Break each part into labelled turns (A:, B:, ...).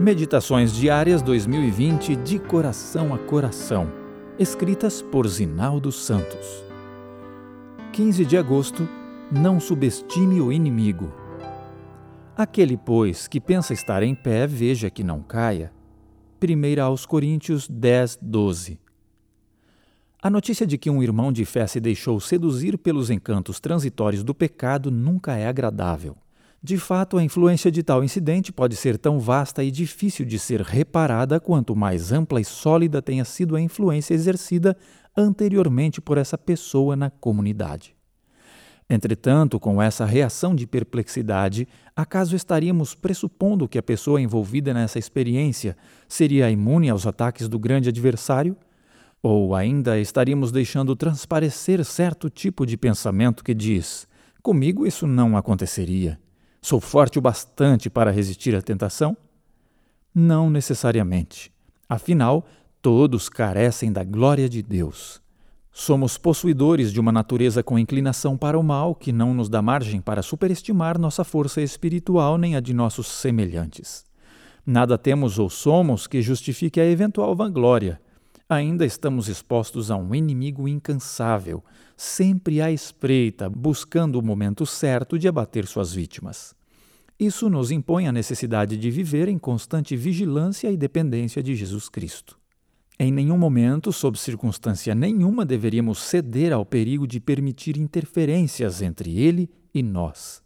A: Meditações Diárias 2020 de Coração a Coração, escritas por Zinaldo Santos. 15 de agosto. Não subestime o inimigo. Aquele, pois, que pensa estar em pé, veja que não caia. 1 aos Coríntios 10, 12. A notícia de que um irmão de fé se deixou seduzir pelos encantos transitórios do pecado nunca é agradável. De fato, a influência de tal incidente pode ser tão vasta e difícil de ser reparada quanto mais ampla e sólida tenha sido a influência exercida anteriormente por essa pessoa na comunidade. Entretanto, com essa reação de perplexidade, acaso estaríamos pressupondo que a pessoa envolvida nessa experiência seria imune aos ataques do grande adversário? Ou ainda estaríamos deixando transparecer certo tipo de pensamento que diz: comigo isso não aconteceria? Sou forte o bastante para resistir à tentação? Não necessariamente. Afinal, todos carecem da glória de Deus. Somos possuidores de uma natureza com inclinação para o mal que não nos dá margem para superestimar nossa força espiritual nem a de nossos semelhantes. Nada temos ou somos que justifique a eventual vanglória. Ainda estamos expostos a um inimigo incansável, sempre à espreita, buscando o momento certo de abater suas vítimas. Isso nos impõe a necessidade de viver em constante vigilância e dependência de Jesus Cristo. Em nenhum momento, sob circunstância nenhuma, deveríamos ceder ao perigo de permitir interferências entre ele e nós.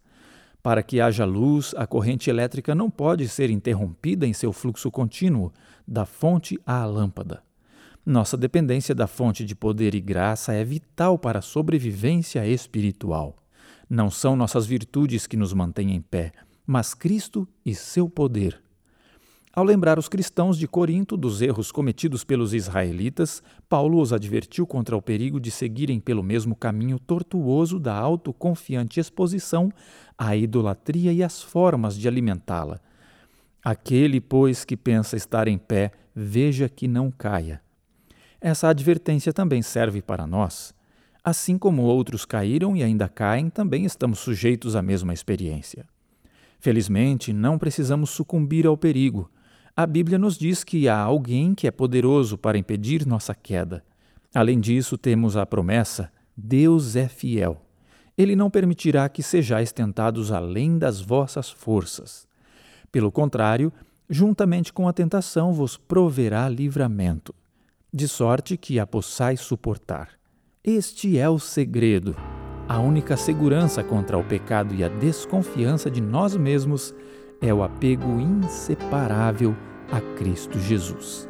A: Para que haja luz, a corrente elétrica não pode ser interrompida em seu fluxo contínuo, da fonte à lâmpada. Nossa dependência da fonte de poder e graça é vital para a sobrevivência espiritual. Não são nossas virtudes que nos mantêm em pé, mas Cristo e seu poder. Ao lembrar os cristãos de Corinto dos erros cometidos pelos israelitas, Paulo os advertiu contra o perigo de seguirem pelo mesmo caminho tortuoso da autoconfiante exposição à idolatria e às formas de alimentá-la. Aquele, pois, que pensa estar em pé, veja que não caia. Essa advertência também serve para nós. Assim como outros caíram e ainda caem, também estamos sujeitos à mesma experiência. Felizmente, não precisamos sucumbir ao perigo. A Bíblia nos diz que há alguém que é poderoso para impedir nossa queda. Além disso, temos a promessa: Deus é fiel. Ele não permitirá que sejais tentados além das vossas forças. Pelo contrário, juntamente com a tentação vos proverá livramento, de sorte que a possais suportar. Este é o segredo. A única segurança contra o pecado e a desconfiança de nós mesmos é o apego inseparável a Cristo Jesus.